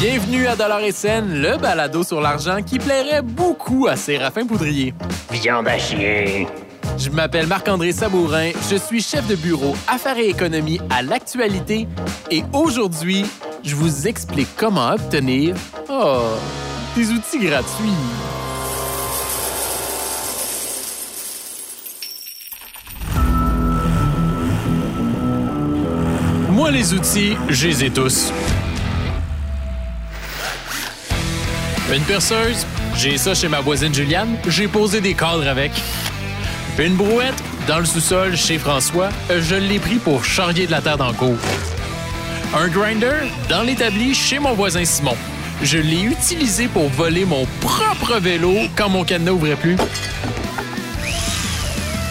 Bienvenue à Dollar et Scène, le balado sur l'argent qui plairait beaucoup à Séraphin Poudrier. Viande à chier. Je m'appelle Marc-André Sabourin, je suis chef de bureau Affaires et économie à l'actualité et aujourd'hui, je vous explique comment obtenir oh, des outils gratuits. Les outils, je les tous. Une perceuse, j'ai ça chez ma voisine Juliane, j'ai posé des cadres avec. Une brouette, dans le sous-sol chez François, je l'ai pris pour charrier de la terre dans le cours. Un grinder, dans l'établi chez mon voisin Simon. Je l'ai utilisé pour voler mon propre vélo quand mon cadenas n'ouvrait plus.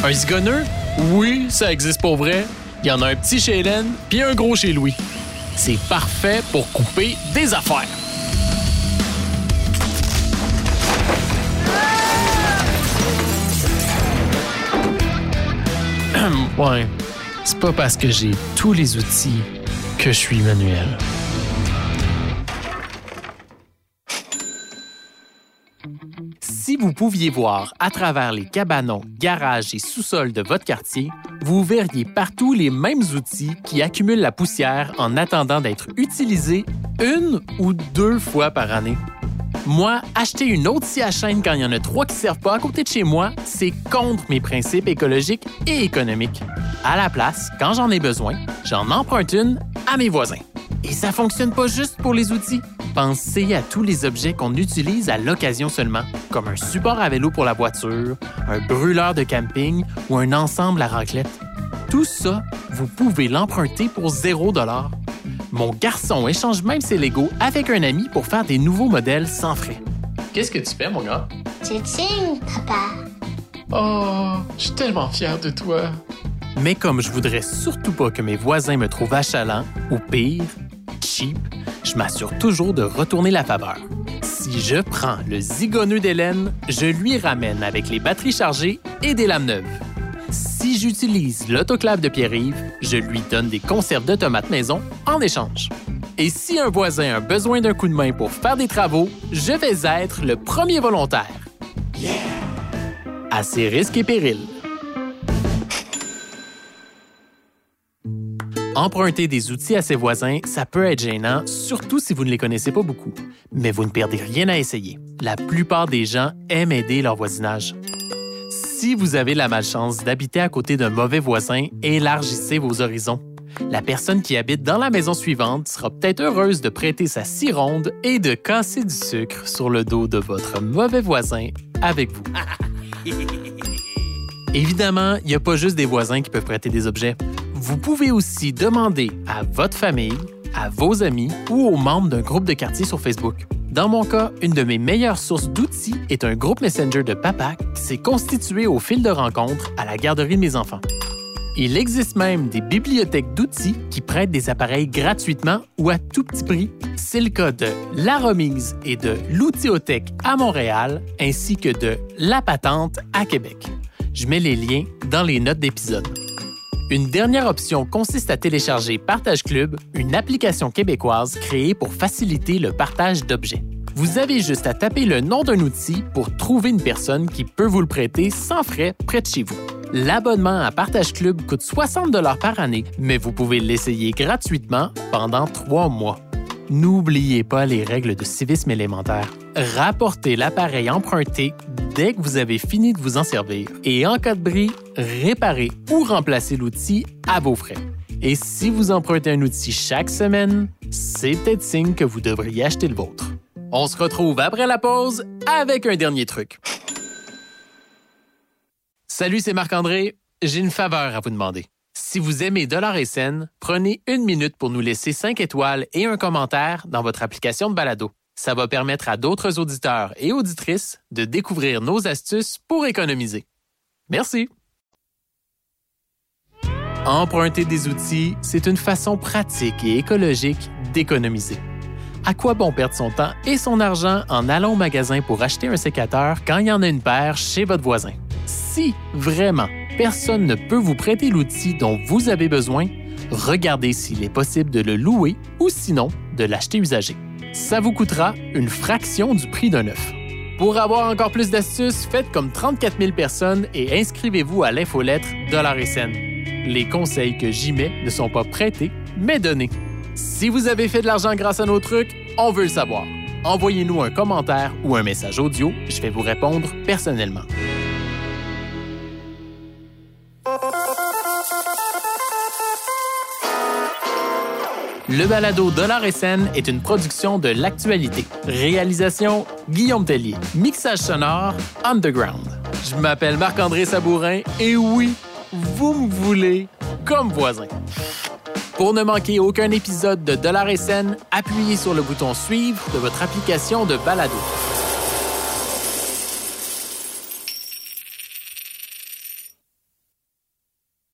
Un zigonneux? Oui, ça existe pour vrai. Il y en a un petit chez Hélène, puis un gros chez Louis. C'est parfait pour couper des affaires. ouais, c'est pas parce que j'ai tous les outils que je suis manuel. Vous pouviez voir à travers les cabanons, garages et sous-sols de votre quartier, vous verriez partout les mêmes outils qui accumulent la poussière en attendant d'être utilisés une ou deux fois par année. Moi, acheter une autre scie à chaîne quand il y en a trois qui ne servent pas à côté de chez moi, c'est contre mes principes écologiques et économiques. À la place, quand j'en ai besoin, j'en emprunte une à mes voisins. Et ça fonctionne pas juste pour les outils. Pensez à tous les objets qu'on utilise à l'occasion seulement, comme un support à vélo pour la voiture, un brûleur de camping ou un ensemble à raclette. Tout ça, vous pouvez l'emprunter pour 0 mon garçon échange même ses Legos avec un ami pour faire des nouveaux modèles sans frais. Qu'est-ce que tu fais, mon gars? Tching, papa. Oh, je suis tellement fier de toi. Mais comme je voudrais surtout pas que mes voisins me trouvent achalant, ou pire, cheap, je m'assure toujours de retourner la faveur. Si je prends le zigonneux d'Hélène, je lui ramène avec les batteries chargées et des lames neuves. Si j'utilise l'autoclave de Pierre-Yves, je lui donne des conserves de tomates maison en échange. Et si un voisin a besoin d'un coup de main pour faire des travaux, je vais être le premier volontaire. Yeah! À ses risques et périls. Emprunter des outils à ses voisins, ça peut être gênant, surtout si vous ne les connaissez pas beaucoup. Mais vous ne perdez rien à essayer. La plupart des gens aiment aider leur voisinage. Si vous avez la malchance d'habiter à côté d'un mauvais voisin, élargissez vos horizons. La personne qui habite dans la maison suivante sera peut-être heureuse de prêter sa scie ronde et de casser du sucre sur le dos de votre mauvais voisin avec vous. Évidemment, il n'y a pas juste des voisins qui peuvent prêter des objets. Vous pouvez aussi demander à votre famille, à vos amis ou aux membres d'un groupe de quartier sur Facebook. Dans mon cas, une de mes meilleures sources d'outils est un groupe Messenger de papa qui s'est constitué au fil de rencontres à la garderie de mes enfants. Il existe même des bibliothèques d'outils qui prêtent des appareils gratuitement ou à tout petit prix. C'est le cas de La Remise et de l'Outiothèque à Montréal, ainsi que de La Patente à Québec. Je mets les liens dans les notes d'épisode. Une dernière option consiste à télécharger Partage Club, une application québécoise créée pour faciliter le partage d'objets. Vous avez juste à taper le nom d'un outil pour trouver une personne qui peut vous le prêter sans frais près de chez vous. L'abonnement à Partage Club coûte 60 par année, mais vous pouvez l'essayer gratuitement pendant trois mois. N'oubliez pas les règles de civisme élémentaire. Rapportez l'appareil emprunté dès que vous avez fini de vous en servir. Et en cas de bris, réparez ou remplacez l'outil à vos frais. Et si vous empruntez un outil chaque semaine, c'est peut-être signe que vous devriez acheter le vôtre. On se retrouve après la pause avec un dernier truc. Salut, c'est Marc-André. J'ai une faveur à vous demander. Si vous aimez Dollar et prenez une minute pour nous laisser 5 étoiles et un commentaire dans votre application de balado. Ça va permettre à d'autres auditeurs et auditrices de découvrir nos astuces pour économiser. Merci. Emprunter des outils, c'est une façon pratique et écologique d'économiser. À quoi bon perdre son temps et son argent en allant au magasin pour acheter un sécateur quand il y en a une paire chez votre voisin? Si, vraiment, personne ne peut vous prêter l'outil dont vous avez besoin, regardez s'il est possible de le louer ou sinon de l'acheter usagé. Ça vous coûtera une fraction du prix d'un neuf. Pour avoir encore plus d'astuces, faites comme 34 000 personnes et inscrivez-vous à l'infolettre Dollar et. Les conseils que j'y mets ne sont pas prêtés, mais donnés. Si vous avez fait de l'argent grâce à nos trucs, on veut le savoir. Envoyez-nous un commentaire ou un message audio, je vais vous répondre personnellement. Le balado Dollar et scène est une production de l'actualité. Réalisation Guillaume Tellier. Mixage sonore Underground. Je m'appelle Marc-André Sabourin et oui, vous me voulez comme voisin. Pour ne manquer aucun épisode de Dollar et scène, appuyez sur le bouton Suivre de votre application de balado.